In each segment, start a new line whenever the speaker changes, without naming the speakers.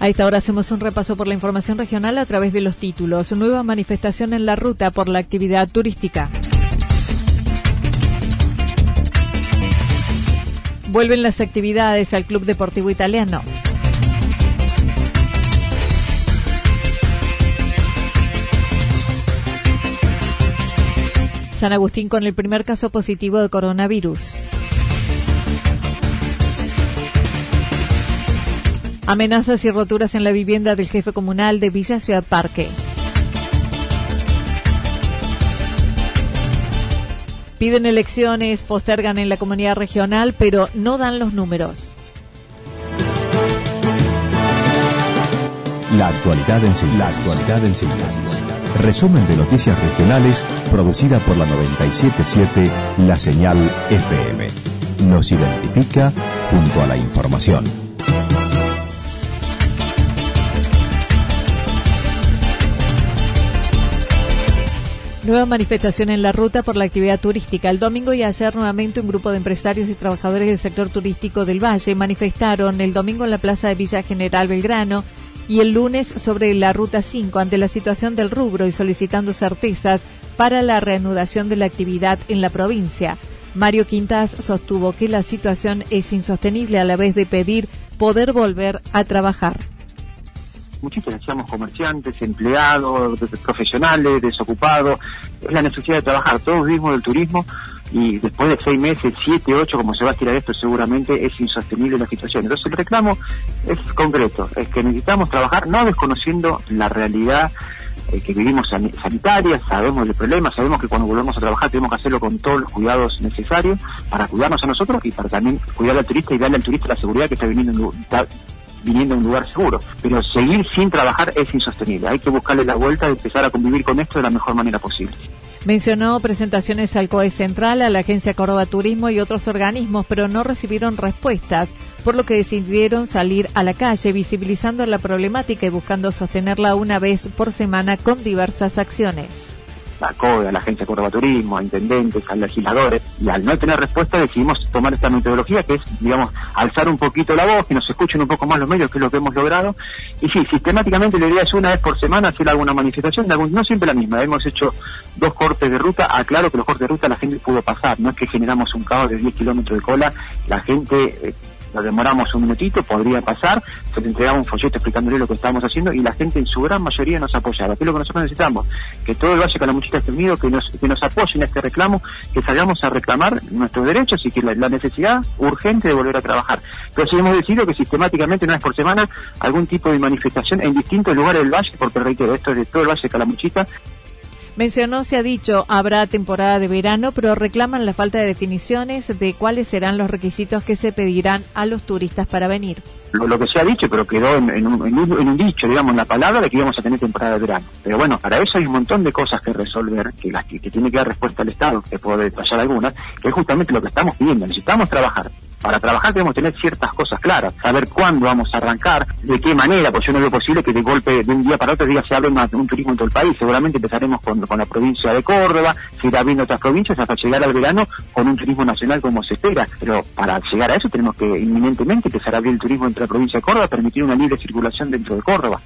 A esta hora hacemos un repaso por la información regional a través de los títulos. Nueva manifestación en la ruta por la actividad turística. Vuelven las actividades al Club Deportivo Italiano. San Agustín con el primer caso positivo de coronavirus. Amenazas y roturas en la vivienda del jefe comunal de Villa Ciudad Parque. Piden elecciones, postergan en la comunidad regional, pero no dan los números.
La actualidad en síntesis. La actualidad en síntesis. Resumen de noticias regionales producida por la 977 La Señal FM. Nos identifica junto a la información.
Nueva manifestación en la ruta por la actividad turística. El domingo y ayer nuevamente un grupo de empresarios y trabajadores del sector turístico del Valle manifestaron el domingo en la Plaza de Villa General Belgrano y el lunes sobre la Ruta 5 ante la situación del rubro y solicitando certezas para la reanudación de la actividad en la provincia. Mario Quintas sostuvo que la situación es insostenible a la vez de pedir poder volver a trabajar
muchísimos decíamos comerciantes, empleados, profesionales, desocupados, es la necesidad de trabajar, todos vivimos del turismo y después de seis meses, siete, ocho, como se va a tirar esto, seguramente es insostenible la situación. Entonces el reclamo es concreto, es que necesitamos trabajar no desconociendo la realidad eh, que vivimos sanitaria, sabemos el problema, sabemos que cuando volvemos a trabajar tenemos que hacerlo con todos los cuidados necesarios para cuidarnos a nosotros y para también cuidar al turista y darle al turista la seguridad que está viniendo, viniendo a un lugar seguro. Pero seguir sin trabajar es insostenible. Hay que buscarle la vuelta de empezar a convivir con esto de la mejor manera posible.
Mencionó presentaciones al COE Central, a la Agencia Córdoba Turismo y otros organismos, pero no recibieron respuestas, por lo que decidieron salir a la calle visibilizando la problemática y buscando sostenerla una vez por semana con diversas acciones
a CODE, a la Agencia de Córdoba Turismo, a intendentes, a legisladores, y al no tener respuesta decidimos tomar esta metodología que es, digamos, alzar un poquito la voz, que nos escuchen un poco más los medios, que es lo que hemos logrado. Y sí, sistemáticamente la idea es una vez por semana hacer alguna manifestación, no siempre la misma, hemos hecho dos cortes de ruta, aclaro que los cortes de ruta la gente pudo pasar, no es que generamos un caos de 10 kilómetros de cola, la gente... Eh, nos demoramos un minutito, podría pasar, se le entregaba un folleto explicándole lo que estábamos haciendo y la gente en su gran mayoría nos apoyaba. ¿Qué es lo que nosotros necesitamos? Que todo el Valle Calamuchita esté unido, que nos, que nos apoyen en este reclamo, que salgamos a reclamar nuestros derechos y que la, necesidad urgente de volver a trabajar. Sí hemos decidido que sistemáticamente, una vez por semana, algún tipo de manifestación en distintos lugares del Valle, porque reitero, esto es de todo el Valle Calamuchita,
Mencionó, se ha dicho, habrá temporada de verano, pero reclaman la falta de definiciones de cuáles serán los requisitos que se pedirán a los turistas para venir.
Lo, que se ha dicho, pero quedó en, un, dicho, digamos, en la palabra de que íbamos a tener temporada de verano. Pero bueno, para eso hay un montón de cosas que resolver, que, las, que, tiene que dar respuesta al Estado, que puedo detallar algunas, que es justamente lo que estamos pidiendo. Necesitamos trabajar, para trabajar tenemos que tener ciertas cosas claras, saber cuándo vamos a arrancar, de qué manera, pues yo no veo posible que de golpe de un día para otro día se hable más un turismo en todo el país, seguramente empezaremos con, con la provincia de Córdoba, se irá viendo otras provincias hasta llegar al verano con un turismo nacional como se espera, pero para llegar a eso tenemos que inminentemente empezar a abrir el turismo entre la provincia de Córdoba, permitir una libre circulación dentro de Córdoba.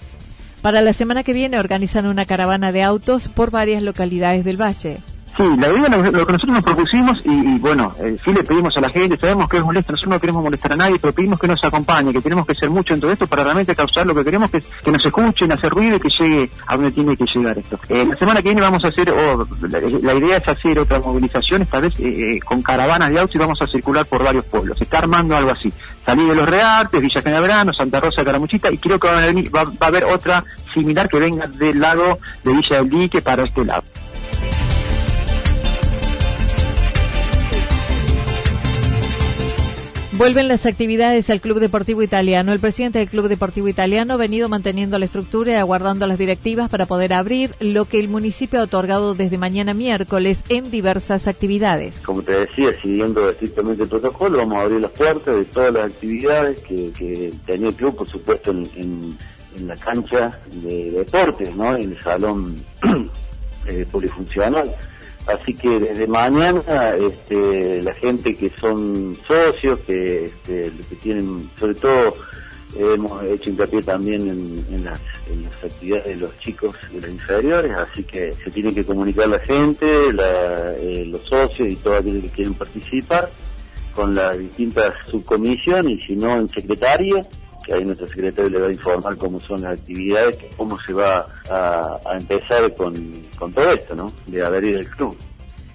Para la semana que viene organizan una caravana de autos por varias localidades del valle.
Sí, la idea lo, lo que nosotros nos propusimos y, bueno, eh, sí le pedimos a la gente, sabemos que es molesto, nosotros no queremos molestar a nadie, pero pedimos que nos acompañe, que tenemos que ser mucho en todo esto para realmente causar lo que queremos, que nos escuchen, hacer ruido y que llegue a donde tiene que llegar esto. Eh, la semana que viene vamos a hacer, la, idea es hacer otra movilización, esta vez eh, con caravanas de autos y vamos a circular por varios pueblos. Se está armando algo así. Salir de los Reartes, Villa General Santa Rosa, Caramuchita y creo que va a, venir, va, va a haber otra similar que venga del lado de Villa del Dique para este lado.
Vuelven las actividades al Club Deportivo Italiano. El presidente del Club Deportivo Italiano ha venido manteniendo la estructura y aguardando las directivas para poder abrir lo que el municipio ha otorgado desde mañana miércoles en diversas actividades.
Como te decía, siguiendo estrictamente el protocolo, vamos a abrir las puertas de todas las actividades que, tenía el club, por supuesto, en, la cancha de deportes, ¿no? en el salón eh, polifuncional Así que desde mañana este, la gente que son socios, que, este, que tienen, sobre todo hemos hecho hincapié también en, las, actividades de los chicos de las inferiores, así que se tiene que comunicar la gente, eh, los socios y todos aquellos que quieren participar con las distintas subcomisiones y si no en secretaria que ahí nuestro secretario le va a informar cómo son las actividades, cómo se va a, empezar con, todo esto, ¿no? De adherir al club.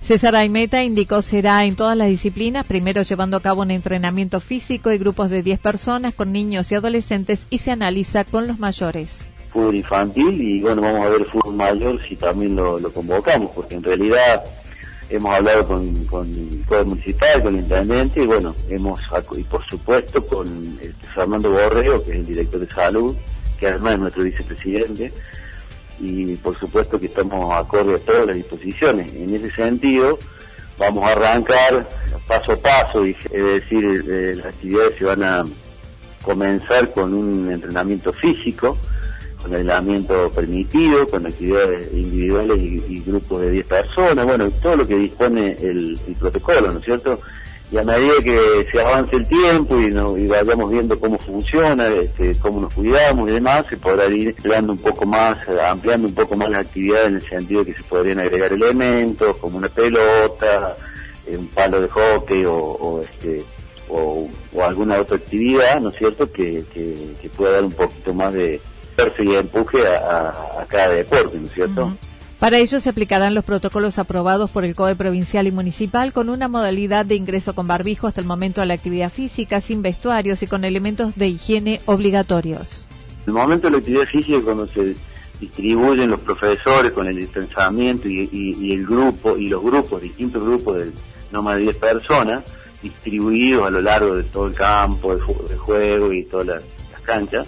César Aimeta indicó será en todas las disciplinas, primero llevando a cabo un entrenamiento físico y grupos de 10 personas con niños y adolescentes y se analiza con los mayores.
Fútbol infantil y bueno, vamos a ver fútbol mayor si también lo, lo convocamos, porque en realidad hemos hablado con, con el Poder Municipal, con el Intendente, y bueno, hemos, y por supuesto con este, Fernando Borreo, que es el director de salud, que además es nuestro vicepresidente, y por supuesto que estamos acorde a todas las disposiciones. En ese sentido, vamos a arrancar paso a paso, es decir, eh, las actividades se van a comenzar con un entrenamiento físico, con aislamiento permitido, con actividades individuales y, grupos de 10 personas, bueno, todo lo que dispone el, protocolo, ¿no es cierto? Y a medida que se avance el tiempo y, vayamos viendo cómo funciona, este, cómo nos cuidamos y demás, se podrá ir ampliando un poco más, ampliando un poco más las actividades en el sentido de que se podrían agregar elementos como una pelota, eh, un palo de hockey o, este o, alguna otra actividad, ¿no es cierto?, que pueda dar un poquito más de, y empuje a, cada deporte, ¿no es cierto?
Para ello se aplicarán los protocolos aprobados por el COE provincial y municipal con una modalidad de ingreso con barbijo hasta el momento a la actividad física, sin vestuarios y con elementos de higiene obligatorios.
El momento de la actividad física cuando se distribuyen los profesores con el distanciamiento y, el grupo y los grupos, distintos grupos de no más de 10 personas, distribuidos a lo largo de todo el campo de, juego y todas las canchas,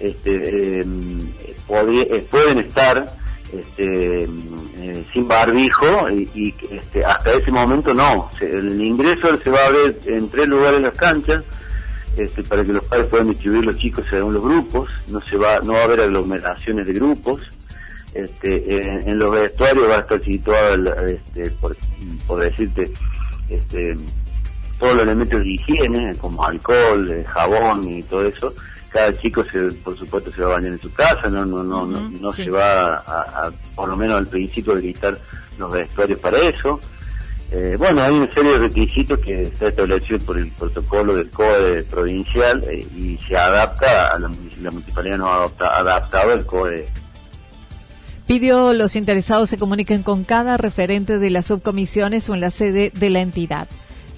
este, em, eh, pueden estar este, eh, sin barbijo y, este, hasta ese momento no. el ingreso se va a ver en tres lugares las canchas este, para que los padres puedan distribuir los chicos según los grupos. No se va, no va a haber aglomeraciones de grupos. Este, en, los vestuarios va a estar situado, este, por, decirte, todos los elementos de higiene, como alcohol, eh, jabón y todo eso cada chico se, por supuesto se va a bañar en su casa, no no no no, se va a, por lo menos al principio de quitar los vestuarios para eso. Eh, bueno, hay una serie de requisitos que está establecido por el protocolo del CODE provincial eh, y se adapta a la, municipalidad no adapta, adaptado al CODE.
Pidió los interesados se comuniquen con cada referente de las subcomisiones o en la sede de la entidad.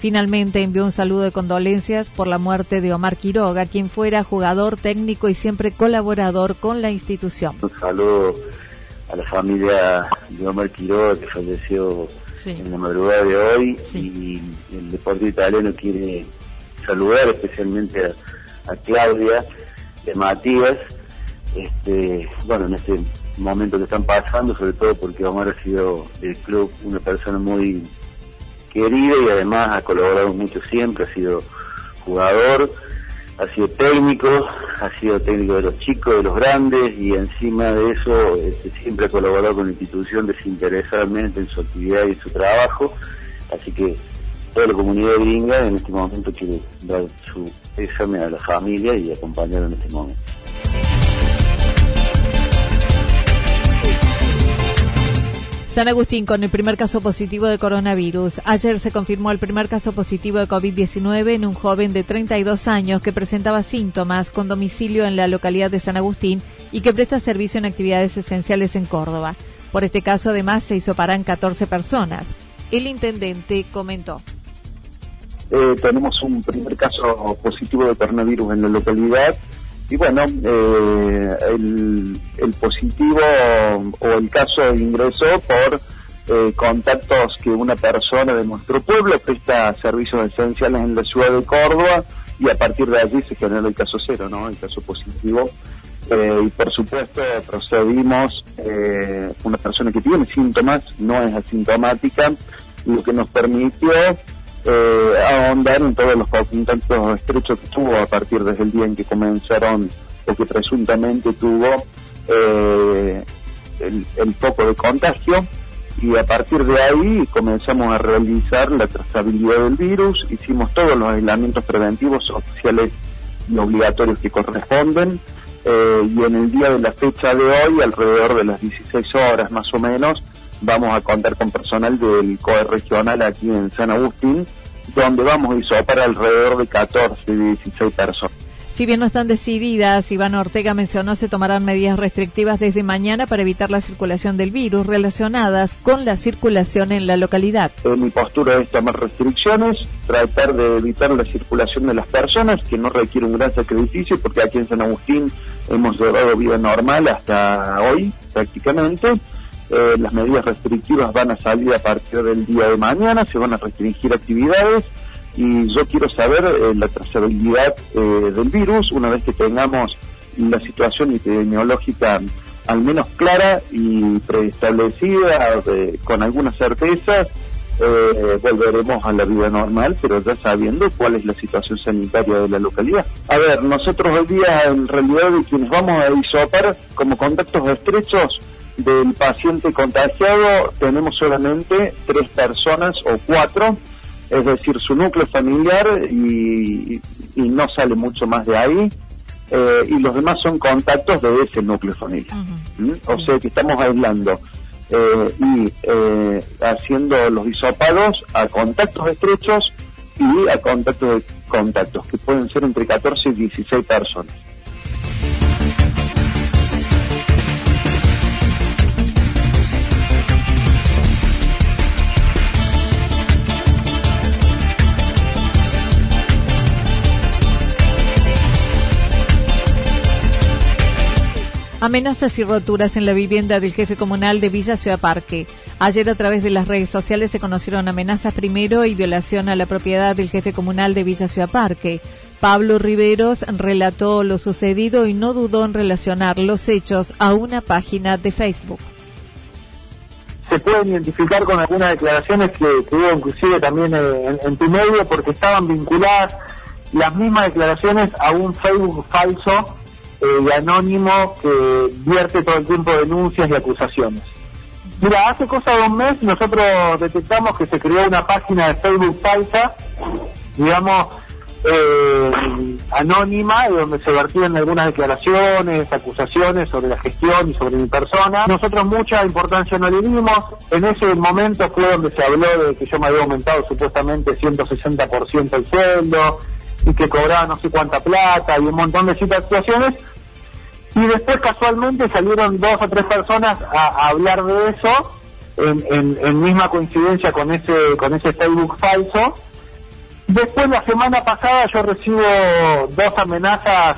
Finalmente envió un saludo de condolencias por la muerte de Omar Quiroga, quien fuera jugador técnico y siempre colaborador con la institución.
Un saludo a la familia de Omar Quiroga que falleció en la madrugada de hoy y el deporte italiano quiere saludar especialmente a, Claudia de Matías, este, bueno, en este momento que están pasando, sobre todo porque Omar ha sido del club una persona muy querido y además ha colaborado mucho siempre, ha sido jugador, ha sido técnico, ha sido técnico de los chicos, de los grandes y encima de eso este, siempre ha colaborado con la institución desinteresadamente en su actividad y su trabajo. Así que toda la comunidad gringa en este momento quiere dar su examen a la familia y acompañar en este momento.
San Agustín con el primer caso positivo de coronavirus. Ayer se confirmó el primer caso positivo de COVID-19 en un joven de 32 años que presentaba síntomas con domicilio en la localidad de San Agustín y que presta servicio en actividades esenciales en Córdoba. Por este caso además se hizo paran 14 personas. El intendente comentó.
Eh, tenemos un primer caso positivo de coronavirus en la localidad y bueno, eh, el, positivo o el caso ingresó por eh, contactos que una persona de nuestro pueblo presta servicios esenciales en la ciudad de Córdoba y a partir de allí se generó el caso cero, ¿no? El caso positivo. y por supuesto procedimos, una persona que tiene síntomas, no es asintomática, lo que nos permitió eh, ahondar en todos los contactos estrechos que tuvo a partir desde el día en que comenzaron o que presuntamente tuvo eh, el, foco de contagio. Y a partir de ahí comenzamos a realizar la trazabilidad del virus, hicimos todos los aislamientos preventivos oficiales y obligatorios que corresponden eh, y en el día de la fecha de hoy, alrededor de las 16 horas más o menos, vamos a contar con personal del COE regional aquí en San Agustín, donde vamos a isopar alrededor de 14, 16 personas.
Si bien no están decididas, Iván Ortega mencionó se tomarán medidas restrictivas desde mañana para evitar la circulación del virus relacionadas con la circulación en la localidad.
Eh, mi postura es tomar restricciones, tratar de evitar la circulación de las personas, que no requiere un gran sacrificio, porque aquí en San Agustín hemos llevado vida normal hasta hoy prácticamente eh, las medidas restrictivas van a salir a partir del día de mañana, se van a restringir actividades y yo quiero saber eh, la trazabilidad eh, del virus una vez que tengamos la situación epidemiológica al menos clara y preestablecida con algunas certezas. volveremos a la vida normal, pero ya sabiendo cuál es la situación sanitaria de la localidad. A ver, nosotros hoy día en realidad quienes vamos a isopar como contactos estrechos del paciente contagiado tenemos solamente tres personas o cuatro, es decir, su núcleo familiar y, no sale mucho más de ahí. Eh, y los demás son contactos de ese núcleo familiar. ¿Mm? O sea que estamos aislando eh, y eh, haciendo los hisopados a contactos estrechos y a contactos de contactos, que pueden ser entre 14 y 16 personas.
Amenazas y roturas en la vivienda del jefe comunal de Villa Ciudad Parque. Ayer a través de las redes sociales se conocieron amenazas primero y violación a la propiedad del jefe comunal de Villa Ciudad Parque. Pablo Riveros relató lo sucedido y no dudó en relacionar los hechos a una página de Facebook.
Se pueden identificar con algunas declaraciones que, hubo inclusive también en, en tu medio porque estaban vinculadas las mismas declaraciones a un Facebook falso eh, anónimo que vierte todo el tiempo denuncias y acusaciones. Mira, hace cosa de un mes nosotros detectamos que se creó una página de Facebook falsa, digamos, eh, anónima, donde se vertían algunas declaraciones, acusaciones sobre la gestión y sobre mi persona. Nosotros mucha importancia no le dimos. En ese momento fue donde se habló de que yo me había aumentado supuestamente 160% el sueldo, y que cobraba no sé cuánta plata y un montón de situaciones. Y después casualmente salieron dos o tres personas a, hablar de eso, en, en, misma coincidencia con ese, con ese Facebook falso. Después la semana pasada yo recibo dos amenazas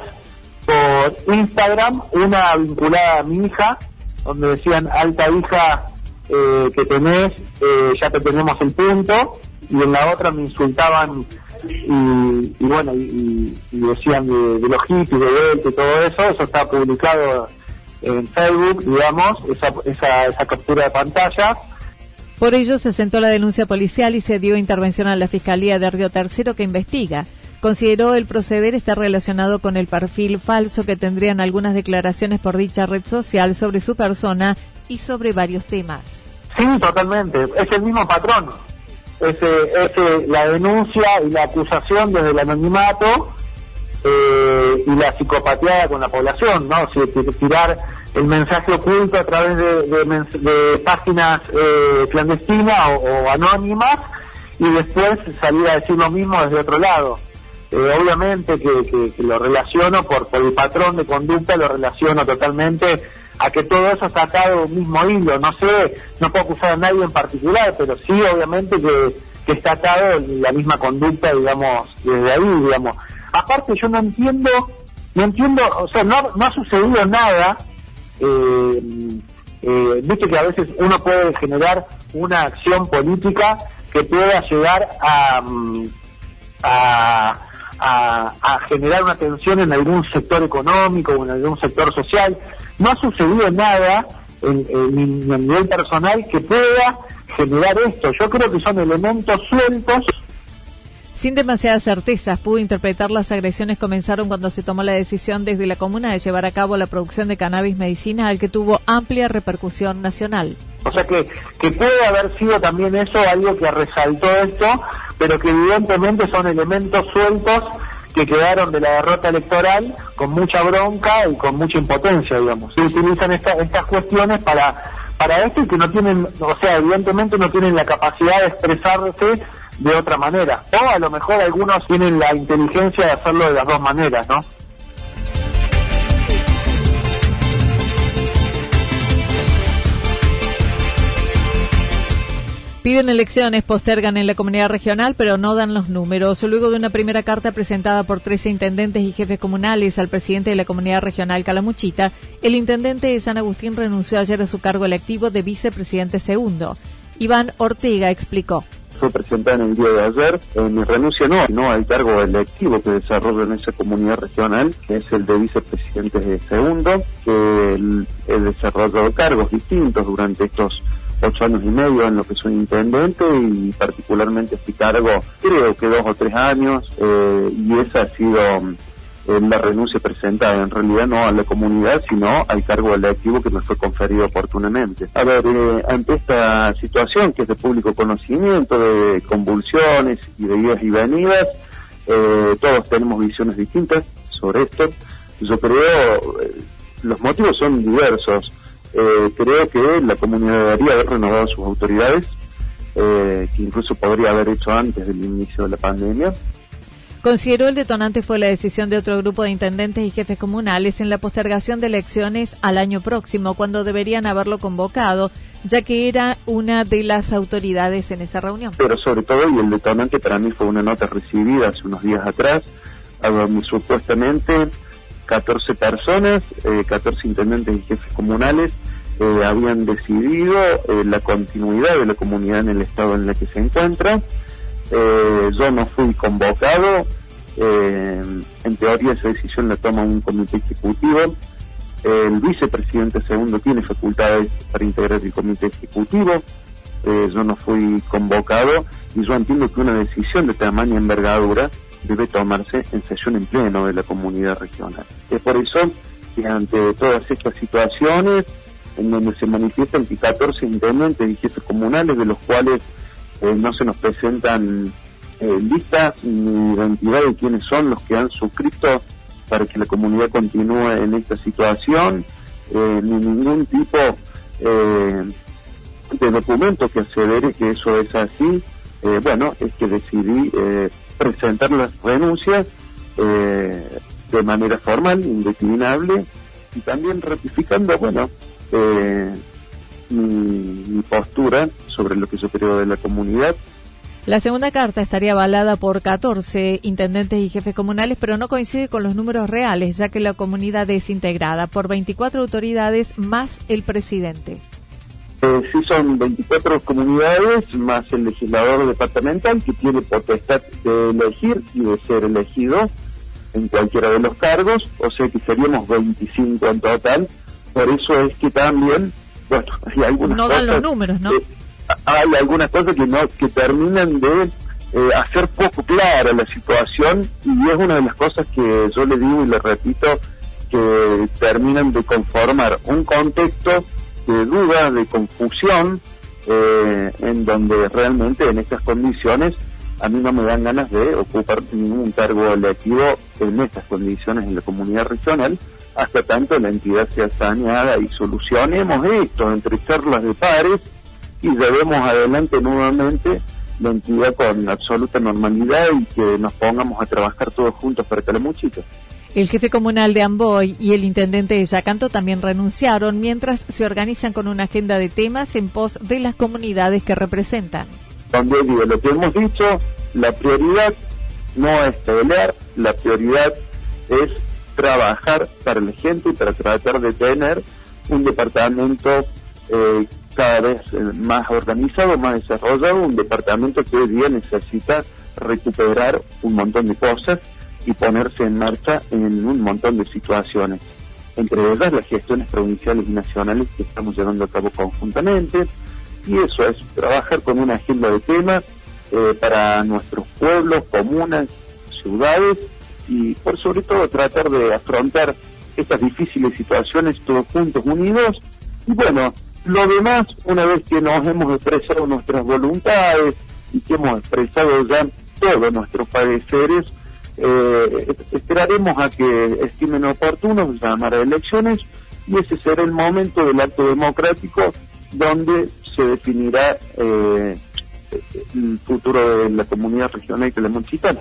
por Instagram, una vinculada a mi hija, donde decían alta hija eh, que tenés, eh, ya te tenemos el punto, y en la otra me insultaban y, bueno, y, decían de, los hippies, de Delta y todo eso, eso está publicado en Facebook, digamos, esa, esa, esa captura de pantalla.
Por ello se sentó la denuncia policial y se dio intervención a la Fiscalía de Río Tercero que investiga. Consideró el proceder está relacionado con el perfil falso que tendrían algunas declaraciones por dicha red social sobre su persona y sobre varios temas.
Sí, totalmente. Es el mismo patrón. Es, es la denuncia y la acusación desde el anonimato eh, y la psicopatía con la población, ¿no? Si, tirar el mensaje oculto a través de, páginas eh, clandestinas o, anónimas y después salir a decir lo mismo desde otro lado. Eh, obviamente que, lo relaciono por, por el patrón de conducta, lo relaciono totalmente a que todo eso está atado un mismo hilo. No sé, no puedo acusar a nadie en particular, pero sí obviamente que, que está atado la misma conducta, digamos, desde ahí, digamos. Aparte yo no entiendo, no entiendo, o sea, no, no ha sucedido nada, eh, eh, viste que a veces uno puede generar una acción política que pueda llegar a, mm, a a, generar una tensión en algún sector económico o en algún sector social. No ha sucedido nada en, en, en nivel personal que pueda generar esto. Yo creo que son elementos sueltos
sin demasiadas certezas, pudo interpretar las agresiones comenzaron cuando se tomó la decisión desde la comuna de llevar a cabo la producción de cannabis medicinal que tuvo amplia repercusión nacional.
O sea que, que puede haber sido también eso algo que resaltó esto, pero que evidentemente son elementos sueltos que quedaron de la derrota electoral con mucha bronca y con mucha impotencia, digamos. Se utilizan estas cuestiones para, para esto y que no tienen, o sea, evidentemente no tienen la capacidad de expresarse de otra manera. O a lo mejor algunos tienen la inteligencia de hacerlo de las dos maneras, ¿no?
Piden elecciones, postergan en la comunidad regional, pero no dan los números. Luego de una primera carta presentada por 13 intendentes y jefes comunales al presidente de la comunidad regional Calamuchita, el intendente de San Agustín renunció ayer a su cargo electivo de vicepresidente segundo. Iván Ortega explicó
fue presentada en el día de ayer, eh, mi renuncia no, no al cargo electivo que desarrollo en esa comunidad regional, que es el de vicepresidente de segundo, que he desarrollado cargos distintos durante estos ocho años y medio en lo que soy intendente y particularmente este cargo creo que dos o tres años eh, y esa ha sido la renuncia presentada en realidad no a la comunidad, sino al cargo electivo que me fue conferido oportunamente. A ver, eh, ante esta situación que es de público conocimiento, de convulsiones y de idas y venidas, eh, todos tenemos visiones distintas sobre esto. Yo creo, eh, los motivos son diversos. Creo que la comunidad debería haber renovado sus autoridades, que incluso podría haber hecho antes del inicio de la pandemia.
Consideró el detonante fue la decisión de otro grupo de intendentes y jefes comunales en la postergación de elecciones al año próximo, cuando deberían haberlo convocado, ya que era una de las autoridades en esa reunión.
Pero sobre todo, y el detonante para mí fue una nota recibida hace unos días atrás, donde supuestamente 14 personas, 14 eh, intendentes y jefes comunales, eh, habían decidido eh, la continuidad de la comunidad en el estado en el que se encuentra. Eh, yo no fui convocado, eh, en teoría esa decisión la toma un comité ejecutivo, el vicepresidente segundo tiene facultades para integrar el comité ejecutivo, yo no fui convocado y yo entiendo que una decisión de tamaño envergadura debe tomarse en sesión en pleno de la comunidad regional. Es por eso que ante todas estas situaciones, en donde se manifiestan 14 intendentes y jefes comunales, de los cuales eh, no se nos presentan eh, listas ni identidad de quiénes son los que han suscrito para que la comunidad continúe en esta situación, eh, ni ningún tipo de documento que asevere que eso es así. bueno, es que decidí presentar las renuncias de manera formal, indeclinable, y también ratificando, bueno, mi, postura sobre lo que yo creo de la comunidad.
La segunda carta estaría avalada por 14 intendentes y jefes comunales, pero no coincide con los números reales, ya que la comunidad es integrada por 24 autoridades más el presidente.
Eh, sí, son 24 comunidades más el legislador departamental que tiene potestad de elegir y de ser elegido en cualquiera de los cargos, o sea que seríamos 25 en total. Por eso es que también bueno, hay algunas
no dan los números, ¿no?
hay algunas cosas que no que terminan de eh, hacer poco clara la situación y es una de las cosas que yo le digo y le repito que terminan de conformar un contexto de duda, de confusión, eh, en donde realmente en estas condiciones a mí no me dan ganas de ocupar ningún cargo electivo en estas condiciones en la comunidad regional, hasta tanto la entidad sea saneada y solucionemos esto entre charlas de pares y llevemos adelante nuevamente la entidad con absoluta normalidad y que nos pongamos a trabajar todos juntos para Calamuchita.
El jefe comunal de Amboy y el intendente de Yacanto también renunciaron mientras se organizan con una agenda de temas en pos de las comunidades que representan.
También digo, lo que hemos dicho, la prioridad no es pelear, la prioridad es trabajar para la gente y para tratar de tener un departamento eh, cada vez eh, más organizado, más desarrollado, un departamento que hoy día necesita recuperar un montón de cosas y ponerse en marcha en un montón de situaciones, entre ellas las gestiones provinciales y nacionales que estamos llevando a cabo conjuntamente, y eso es trabajar con una agenda de temas eh, para nuestros pueblos, comunas, ciudades, y por sobre todo tratar de afrontar estas difíciles situaciones todos juntos, unidos, y bueno, lo demás, una vez que nos hemos expresado nuestras voluntades y que hemos expresado ya todos nuestros padeceres, eh, esperaremos a que estimen oportuno llamar a elecciones y ese será el momento del acto democrático donde se definirá eh, el futuro de la comunidad regional la municipal.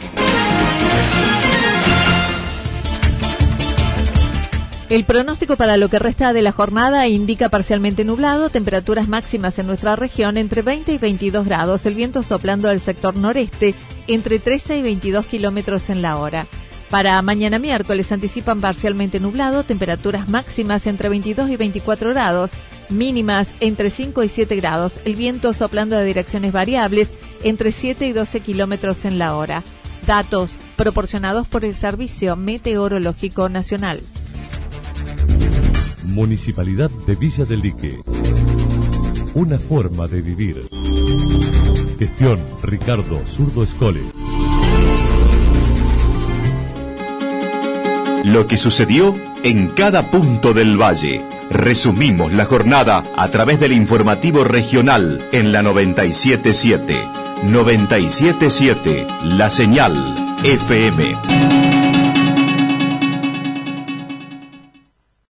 El pronóstico para lo que resta de la jornada indica parcialmente nublado, temperaturas máximas en nuestra región entre 20 y 22 grados, el viento soplando del sector noreste entre 13 y 22 kilómetros en la hora. Para mañana miércoles anticipan parcialmente nublado, temperaturas máximas entre 22 y 24 grados, mínimas entre 5 y 7 grados, el viento soplando de direcciones variables entre 7 y 12 kilómetros en la hora. Datos proporcionados por el Servicio Meteorológico Nacional.
Municipalidad de Villa del Lique. Una forma de vivir. Gestión Ricardo Zurdo Escole.
Lo que sucedió en cada punto del valle. Resumimos la jornada a través del informativo regional en la 977. 977, la señal FM.